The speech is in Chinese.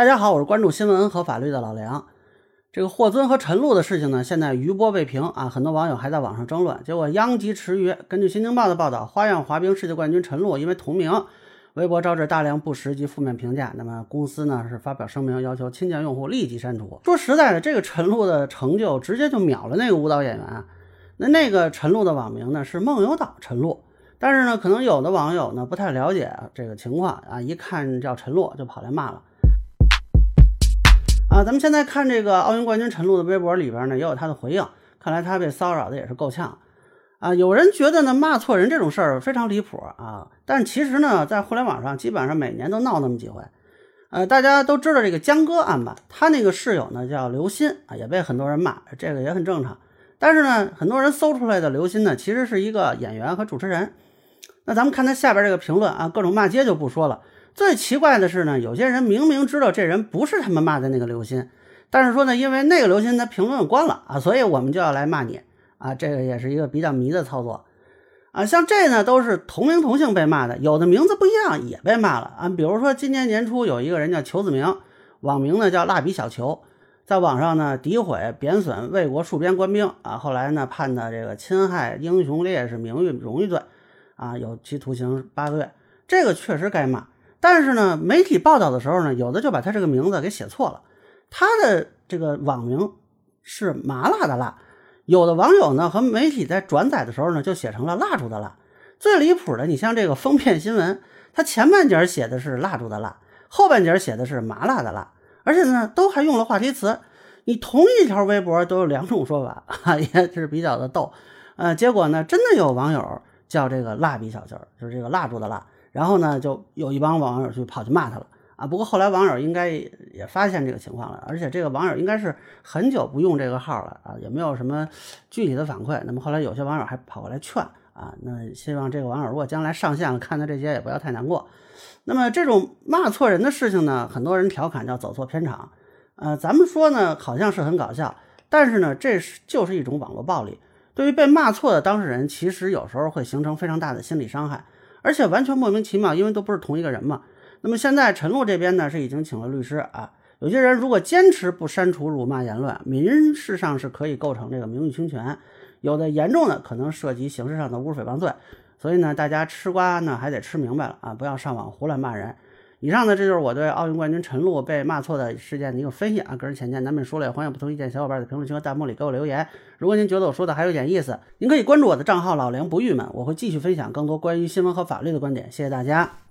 大家好，我是关注新闻和法律的老梁。这个霍尊和陈露的事情呢，现在余波未平啊，很多网友还在网上争论。结果殃及池鱼。根据新京报的报道，花样滑冰世界冠军陈露因为同名，微博招致大量不实及负面评价。那么公司呢是发表声明，要求侵权用户立即删除。说实在的，这个陈露的成就直接就秒了那个舞蹈演员啊。那那个陈露的网名呢是梦游岛陈露，但是呢，可能有的网友呢不太了解这个情况啊，一看叫陈露就跑来骂了。啊，咱们现在看这个奥运冠军陈露的微博里边呢，也有他的回应。看来他被骚扰的也是够呛啊。有人觉得呢，骂错人这种事儿非常离谱啊。但其实呢，在互联网上基本上每年都闹那么几回。呃，大家都知道这个江歌案吧？他那个室友呢叫刘鑫啊，也被很多人骂，这个也很正常。但是呢，很多人搜出来的刘鑫呢，其实是一个演员和主持人。那咱们看他下边这个评论啊，各种骂街就不说了。最奇怪的是呢，有些人明明知道这人不是他们骂的那个刘鑫，但是说呢，因为那个刘鑫他评论关了啊，所以我们就要来骂你啊，这个也是一个比较迷的操作啊。像这呢，都是同名同姓被骂的，有的名字不一样也被骂了啊。比如说今年年初有一个人叫裘子明，网名呢叫蜡笔小球，在网上呢诋毁贬损魏国戍边官兵啊，后来呢判的这个侵害英雄烈士名誉荣誉罪啊，有期徒刑八个月，这个确实该骂。但是呢，媒体报道的时候呢，有的就把他这个名字给写错了。他的这个网名是麻辣的辣，有的网友呢和媒体在转载的时候呢，就写成了蜡烛的蜡。最离谱的，你像这个封面新闻，它前半截写的是蜡烛的蜡，后半截写的是麻辣的辣，而且呢，都还用了话题词。你同一条微博都有两种说法啊，也是比较的逗。呃，结果呢，真的有网友叫这个蜡笔小新，就是这个蜡烛的蜡。然后呢，就有一帮网友就跑去骂他了啊！不过后来网友应该也发现这个情况了，而且这个网友应该是很久不用这个号了啊，也没有什么具体的反馈。那么后来有些网友还跑过来劝啊，那希望这个网友如果将来上线了，看到这些也不要太难过。那么这种骂错人的事情呢，很多人调侃叫走错片场，呃，咱们说呢好像是很搞笑，但是呢这是就是一种网络暴力，对于被骂错的当事人，其实有时候会形成非常大的心理伤害。而且完全莫名其妙，因为都不是同一个人嘛。那么现在陈露这边呢是已经请了律师啊。有些人如果坚持不删除辱骂言论，民事上是可以构成这个名誉侵权，有的严重的可能涉及刑事上的侮辱诽谤罪。所以呢，大家吃瓜呢还得吃明白了啊，不要上网胡乱骂人。以上呢，这就是我对奥运冠军陈露被骂错的事件的一个分析啊，个人浅见咱们说了，也欢迎不同意见小伙伴在评论区和弹幕里给我留言。如果您觉得我说的还有点意思，您可以关注我的账号老梁不郁闷，我会继续分享更多关于新闻和法律的观点。谢谢大家。